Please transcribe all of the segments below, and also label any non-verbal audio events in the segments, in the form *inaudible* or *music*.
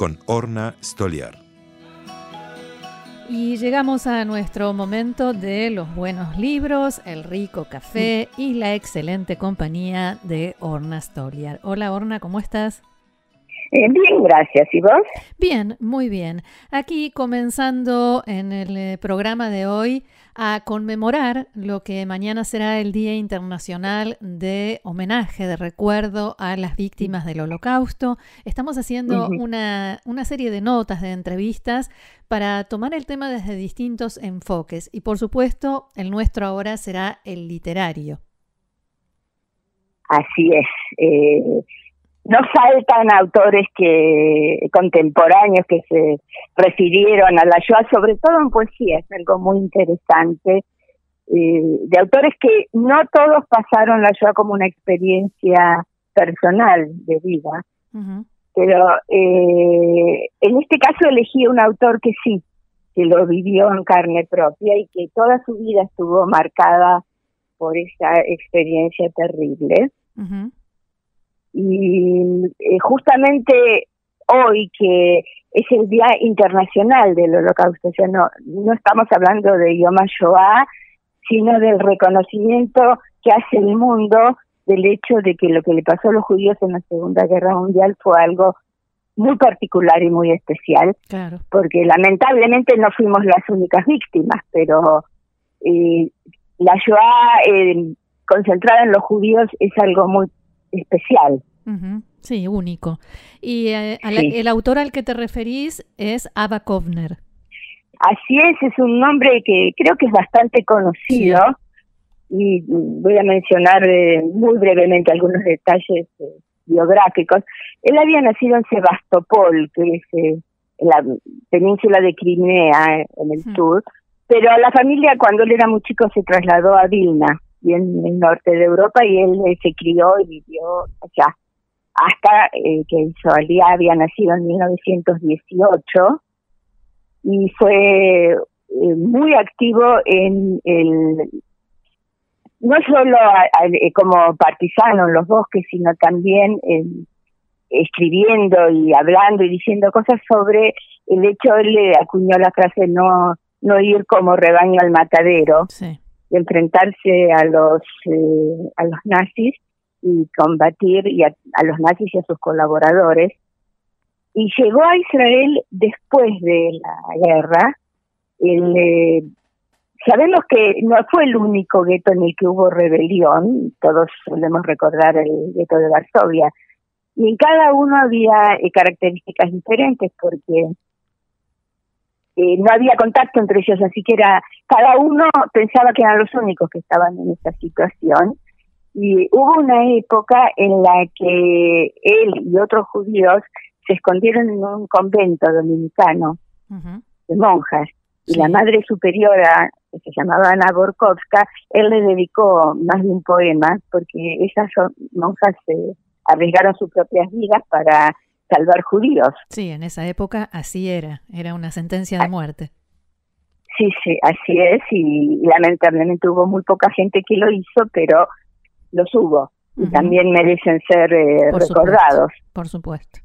con Orna Stoliar. Y llegamos a nuestro momento de los buenos libros, el rico café y la excelente compañía de Orna Stoliar. Hola Orna, ¿cómo estás? Eh, bien, gracias. ¿Y vos? Bien, muy bien. Aquí comenzando en el eh, programa de hoy a conmemorar lo que mañana será el Día Internacional de Homenaje, de recuerdo a las víctimas del Holocausto. Estamos haciendo una, una serie de notas, de entrevistas, para tomar el tema desde distintos enfoques. Y por supuesto, el nuestro ahora será el literario. Así es. Eh, no faltan autores que contemporáneos que se refirieron a la Shoah, sobre todo en poesía, es algo muy interesante, eh, de autores que no todos pasaron la Shoah como una experiencia personal de vida, pero eh, en este caso elegí un autor que sí, que lo vivió en carne propia y que toda su vida estuvo marcada por esa experiencia terrible. Y eh, justamente hoy que es el Día Internacional del Holocausto, o sea, no, no estamos hablando de Yom HaShoah, sino del reconocimiento que hace el mundo del hecho de que lo que le pasó a los judíos en la Segunda Guerra Mundial fue algo muy particular y muy especial, porque lamentablemente no fuimos las únicas víctimas, pero eh, la Shoah eh, concentrada en los judíos es algo muy especial. Sí, único. Y eh, el autor al que te referís es Ava Kovner. Así es, es un nombre que creo que es bastante conocido y voy a mencionar eh, muy brevemente algunos detalles eh, biográficos. Él había nacido en Sebastopol, que es en la península de Crimea, en el sur, pero la familia cuando él era muy chico se trasladó a Vilna, y en el norte de Europa, y él se crió y vivió allá. Hasta eh, que día había nacido en 1918 y fue eh, muy activo en el no solo eh, como partisano en los bosques, sino también escribiendo y hablando y diciendo cosas sobre el hecho, él le acuñó la frase no no ir como rebaño al matadero, de enfrentarse a los a los nazis y combatir y a, los nazis y a sus colaboradores. Y llegó a Israel después de la guerra. Eh, sabemos que no fue el único gueto en el que hubo rebelión, todos solemos recordar el gueto de Varsovia, y en cada uno había eh, características diferentes porque eh, no había contacto entre ellos, así que era cada uno pensaba que eran los únicos que estaban en esta situación y hubo una época en la que él y otros judíos se escondieron en un convento dominicano de monjas. Y la madre superiora, que se llamaba Ana Borkovska, él le dedicó más de un poema, porque esas monjas se arriesgaron sus propias vidas para salvar judíos. Sí, en esa época así era, era una sentencia de ah. muerte. Sí, sí, así es, y lamentablemente hubo muy poca gente que lo hizo, pero los hubo y también merecen ser eh, recordados. por supuesto.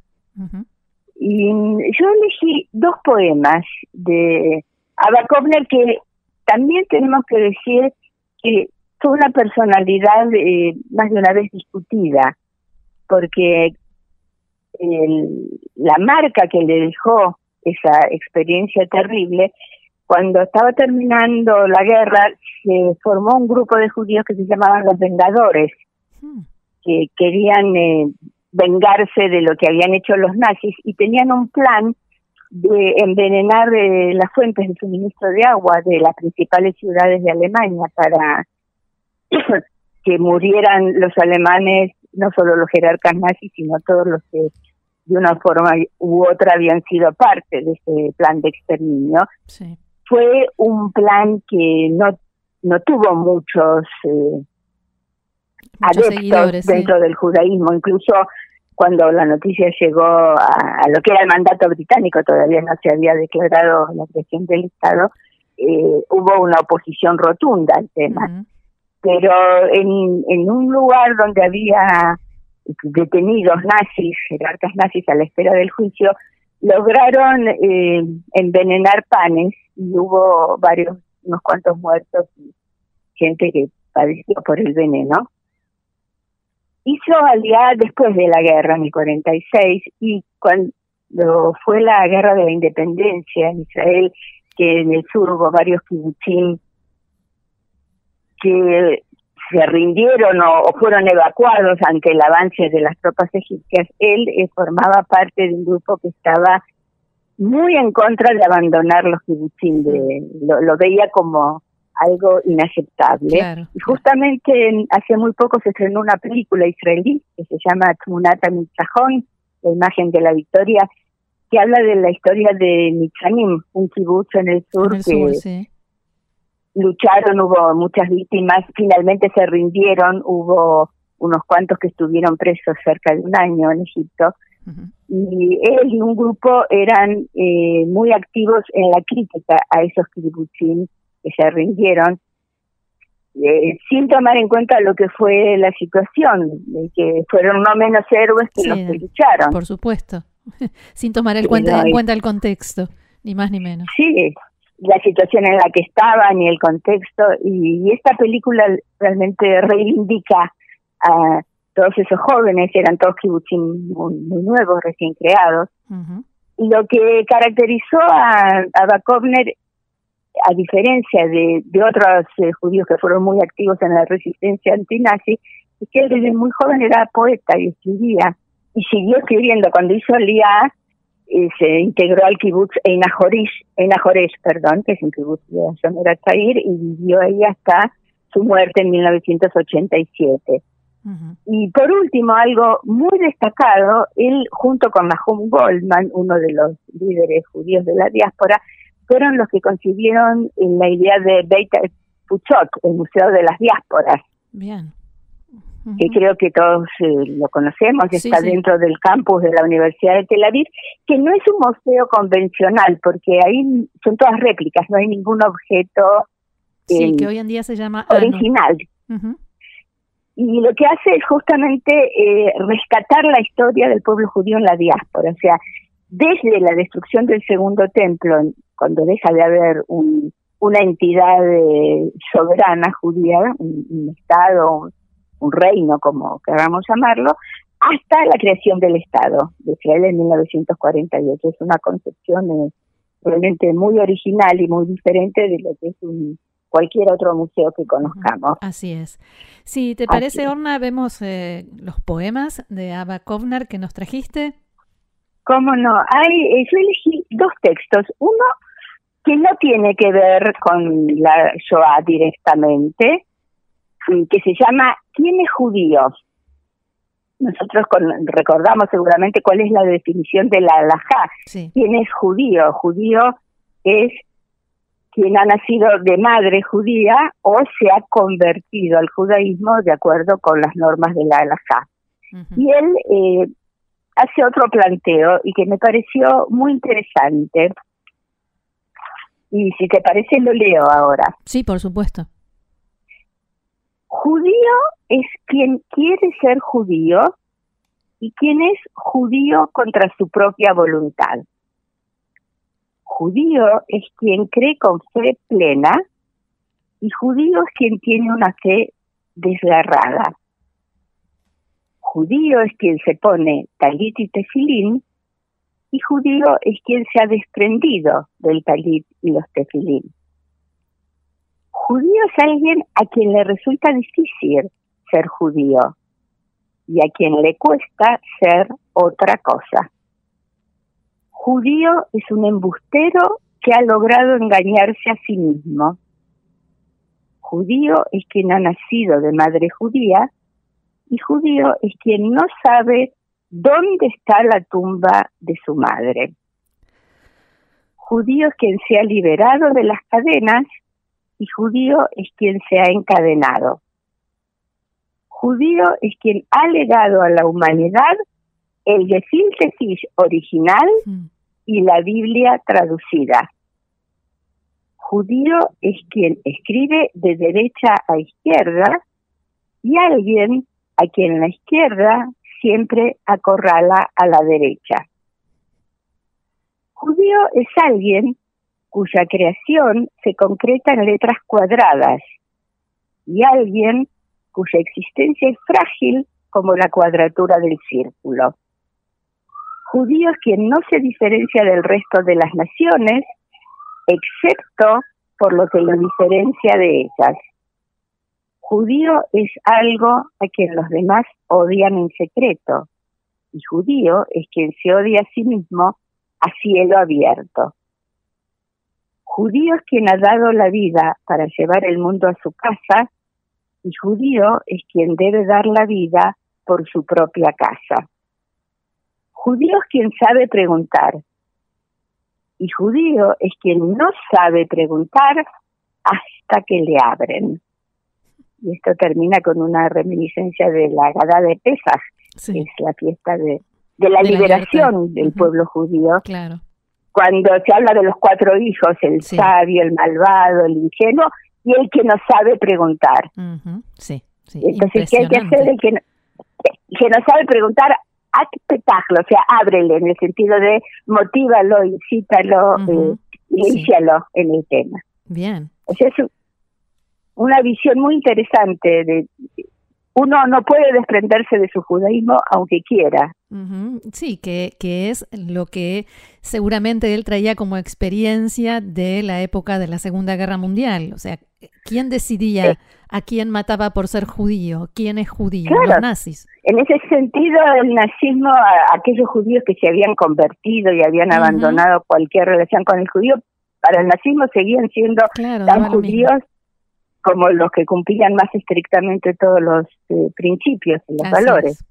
Y yo elegí dos poemas de Abba Kovner que también tenemos que decir que fue una personalidad eh, más de una vez discutida, porque la marca que le dejó esa experiencia terrible cuando estaba terminando la guerra, se formó un grupo de judíos que se llamaban los Vengadores, hmm. que querían eh, vengarse de lo que habían hecho los nazis y tenían un plan de envenenar eh, las fuentes de suministro de agua de las principales ciudades de Alemania para *clears throat* que murieran los alemanes, no solo los jerarcas nazis, sino todos los que de una forma u otra habían sido parte de ese plan de exterminio. Fue un plan que no, no tuvo muchos, eh, adeptos dentro del judaísmo, incluso cuando la noticia llegó a, lo que era el mandato británico, todavía no se había declarado la creación del Estado, eh, hubo una oposición rotunda al tema. Pero en, en un lugar donde había detenidos nazis, jerarcas nazis a la espera del juicio, lograron eh, envenenar panes y hubo varios, unos cuantos muertos y gente que padeció por el veneno. Hizo aliada después de la guerra en el 46 y cuando fue la guerra de la independencia en Israel, que en el sur hubo varios kibutzim que se rindieron o, fueron evacuados ante el avance de las tropas egipcias, él eh, formaba parte de un grupo que estaba muy en contra de abandonar los kibutzim, lo, veía como algo inaceptable. y justamente hace muy poco se estrenó una película israelí que se llama Tmunata Mitzahon, la imagen de la victoria, que habla de la historia de Mitzanim, un kibutz en el sur que lucharon, hubo muchas víctimas, finalmente se rindieron, hubo unos cuantos que estuvieron presos cerca de un año en Egipto, y él y un grupo eran eh, muy activos en la crítica a esos kibbutzim que se rindieron, eh, sin tomar en cuenta lo que fue la situación, de que fueron no menos héroes que los que lucharon. Por supuesto, *laughs* sin tomar en cuenta el contexto, ni más ni menos. Sí, la situación en la que estaban y el contexto y, esta película realmente reivindica a todos esos jóvenes, eran todos kibutzim muy, nuevos, recién creados. y Lo que caracterizó a, a Bakovner, a diferencia de, de otros eh, judíos que fueron muy activos en la resistencia antinazi, es que él desde muy joven era poeta y escribía, y siguió escribiendo. Cuando hizo el IA, y se integró al kibutz Einajoresh, perdón, que es un kibutz de Shomer Chair, y vivió ahí hasta su muerte en 1987. Y por último, algo muy destacado, él junto con Nahum Goldman, uno de los líderes judíos de la diáspora, fueron los que concibieron la idea de Beit Puchot, el Museo de las Diásporas. Bien que creo que todos eh, lo conocemos, está dentro del campus de la Universidad de Tel Aviv, que no es un museo convencional, porque ahí son todas réplicas, no hay ningún objeto sí, que hoy en día se llama original. Y lo que hace es justamente eh, rescatar la historia del pueblo judío en la diáspora, o sea, desde la destrucción del segundo templo, cuando deja de haber un, una entidad eh, soberana judía, un, un Estado, un reino, como queramos llamarlo, hasta la creación del Estado de Israel en 1948. Es una concepción eh, realmente muy original y muy diferente de lo que es un, cualquier otro museo que conozcamos. Así es. Si te parece, Orna, vemos eh, los poemas de Abba Kovner que nos trajiste. ¿Cómo no? Hay, eh, yo elegí dos textos. Uno que no tiene que ver con la Shoah directamente, que se llama ¿Quién es judío? Nosotros recordamos seguramente cuál es la definición de la halajá. ¿Quién es judío? Judío es quien ha nacido de madre judía o se ha convertido al judaísmo de acuerdo con las normas de la halajá. Y él eh, hace otro planteo y que me pareció muy interesante. Y si te parece, lo leo ahora. Sí, por supuesto. Judío es quien quiere ser judío y quien es judío contra su propia voluntad. Judío es quien cree con fe plena y judío es quien tiene una fe desgarrada. Judío es quien se pone talit y tefilín y judío es quien se ha desprendido del talit y los tefilín. Judío es alguien a quien le resulta difícil ser judío y a quien le cuesta ser otra cosa. Judío es un embustero que ha logrado engañarse a sí mismo. Judío es quien ha nacido de madre judía y judío es quien no sabe ¿dónde está la tumba de su madre? Judío es quien se ha liberado de las cadenas y judío es quien se ha encadenado. Judío es quien ha legado a la humanidad el síntesis original mm. y la Biblia traducida. Judío es quien escribe de derecha a izquierda y alguien a quien la izquierda siempre acorrala a la derecha. Judío es alguien cuya creación se concreta en letras cuadradas y alguien cuya existencia es frágil como la cuadratura del círculo. Judío es quien no se diferencia del resto de las naciones, excepto por lo que lo diferencia de ellas. Judío es algo a quien los demás odian en secreto, y judío es quien se odia a sí mismo a cielo abierto. Judío es quien ha dado la vida para llevar el mundo a su casa, y judío es quien debe dar la vida por su propia casa. Judío es quien sabe preguntar, y judío es quien no sabe preguntar hasta que le abren. Y esto termina con una reminiscencia de la Gada de Pesach, que es la fiesta de, de la liberación del pueblo judío. Claro. Cuando se habla de los cuatro hijos, el sabio, el malvado, el ingenuo y el que no sabe preguntar. Sí, sí. Entonces, ¿qué hay que hacer? El que no, que no sabe preguntar, acpetajlo, o sea, ábrele en el sentido de motívalo, incítalo, uh en el tema. Bien. O sea, es una visión muy interesante de uno no puede desprenderse de su judaísmo aunque quiera. Sí, que, que es lo que seguramente él traía como experiencia de la época de la Segunda Guerra Mundial. O sea, ¿quién decidía a quién mataba por ser judío? ¿Quién es judío? Los nazis. En ese sentido, el nazismo, a aquellos judíos que se habían convertido y habían abandonado cualquier relación con el judío, para el nazismo seguían siendo tan judíos como los que cumplían más estrictamente todos los eh, principios y los valores.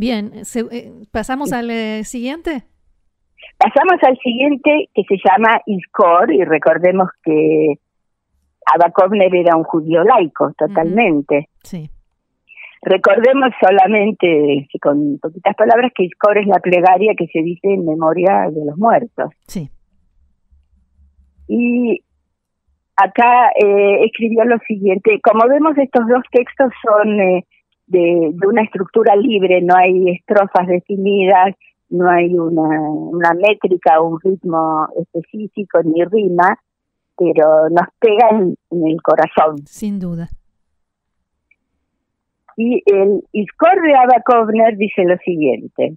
Bien, eh, ¿pasamos al eh, siguiente? Pasamos al siguiente que se llama Iskor y recordemos que Abba era un judío laico totalmente. Sí. Recordemos solamente, con poquitas palabras, que Iskor es la plegaria que se dice en memoria de los muertos. Sí. Y acá eh, escribió lo siguiente, como vemos estos dos textos son eh, de, una estructura libre, no hay estrofas definidas, no hay una, una métrica, un ritmo específico ni rima, pero nos pegan en el corazón. Sin duda. Y el Iskor de Abba Kovner dice lo siguiente.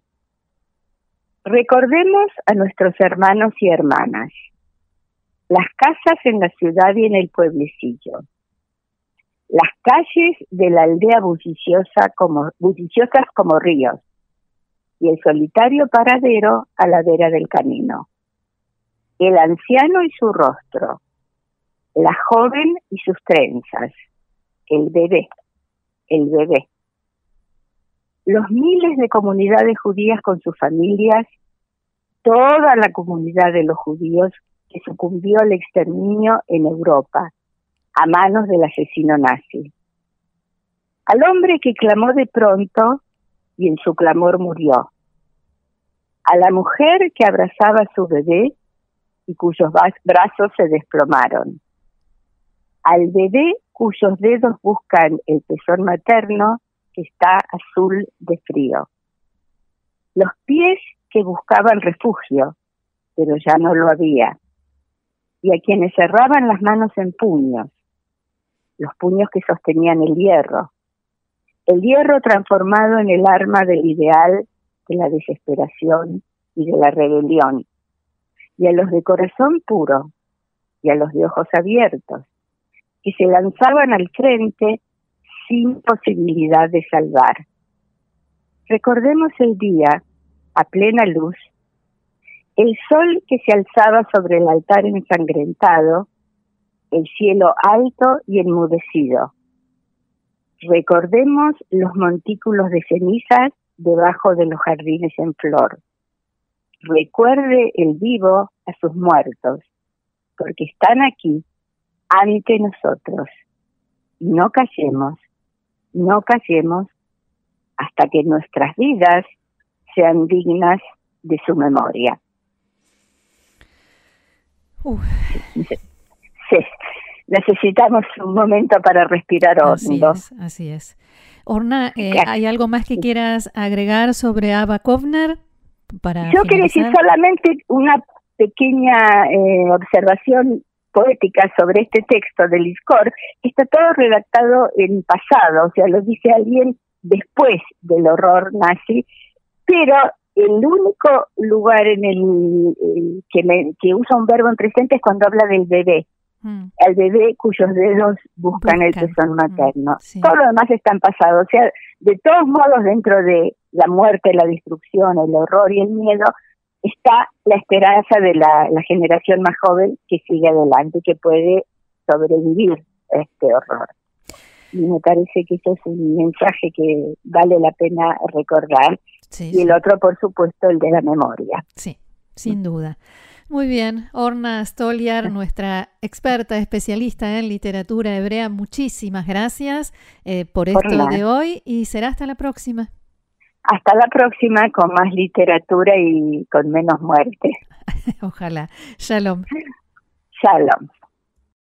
Recordemos a nuestros hermanos y hermanas las casas en la ciudad y en el pueblecillo, las calles de la aldea bulliciosa como, bulliciosas como ríos, y el solitario paradero a la vera del camino, el anciano y su rostro, la joven y sus trenzas, el bebé, el bebé. Los miles de comunidades judías con sus familias, toda la comunidad de los judíos que sucumbió al exterminio en Europa a manos del asesino nazi. Al hombre que clamó de pronto y en su clamor murió. A la mujer que abrazaba a su bebé y cuyos brazos se desplomaron. Al bebé cuyos dedos buscan el pezón materno que está azul de frío. Los pies que buscaban refugio, pero ya no lo había y a quienes cerraban las manos en puños, los puños que sostenían el hierro, el hierro transformado en el arma del ideal de la desesperación y de la rebelión, y a los de corazón puro y a los de ojos abiertos, que se lanzaban al frente sin posibilidad de salvar. Recordemos el día, a plena luz, el sol que se alzaba sobre el altar ensangrentado, el cielo alto y enmudecido. Recordemos los montículos de cenizas debajo de los jardines en flor. Recuerde el vivo a sus muertos, porque están aquí ante nosotros. No callemos, no callemos hasta que nuestras vidas sean dignas de su memoria. Necesitamos un momento para respirar hondo. Así es, así es. Orna, eh, ¿hay algo más que quieras agregar sobre Ava Kovner? Para Yo quería decir solamente una pequeña eh, observación poética sobre este texto del ISCOR, está todo redactado en pasado, o sea, lo dice alguien después del horror nazi, pero el único lugar en el, que, que usa un verbo en presente es cuando habla del bebé. Mm. El bebé cuyos dedos buscan, el pezón mm, materno. Todo lo demás está pasado. O sea, de todos modos, dentro de la muerte, la destrucción, el horror y el miedo, está la esperanza de la, generación más joven que sigue adelante, que puede sobrevivir a este horror. Y me parece que ese es un mensaje que vale la pena recordar. y el otro, por supuesto, el de la memoria. Sí, sin duda. Muy bien, Orna Stoliar, nuestra experta especialista en literatura hebrea, muchísimas gracias eh, por esto de hoy y será hasta la próxima. Hasta la próxima con más literatura y con menos muerte. *laughs* Ojalá. Shalom. Shalom.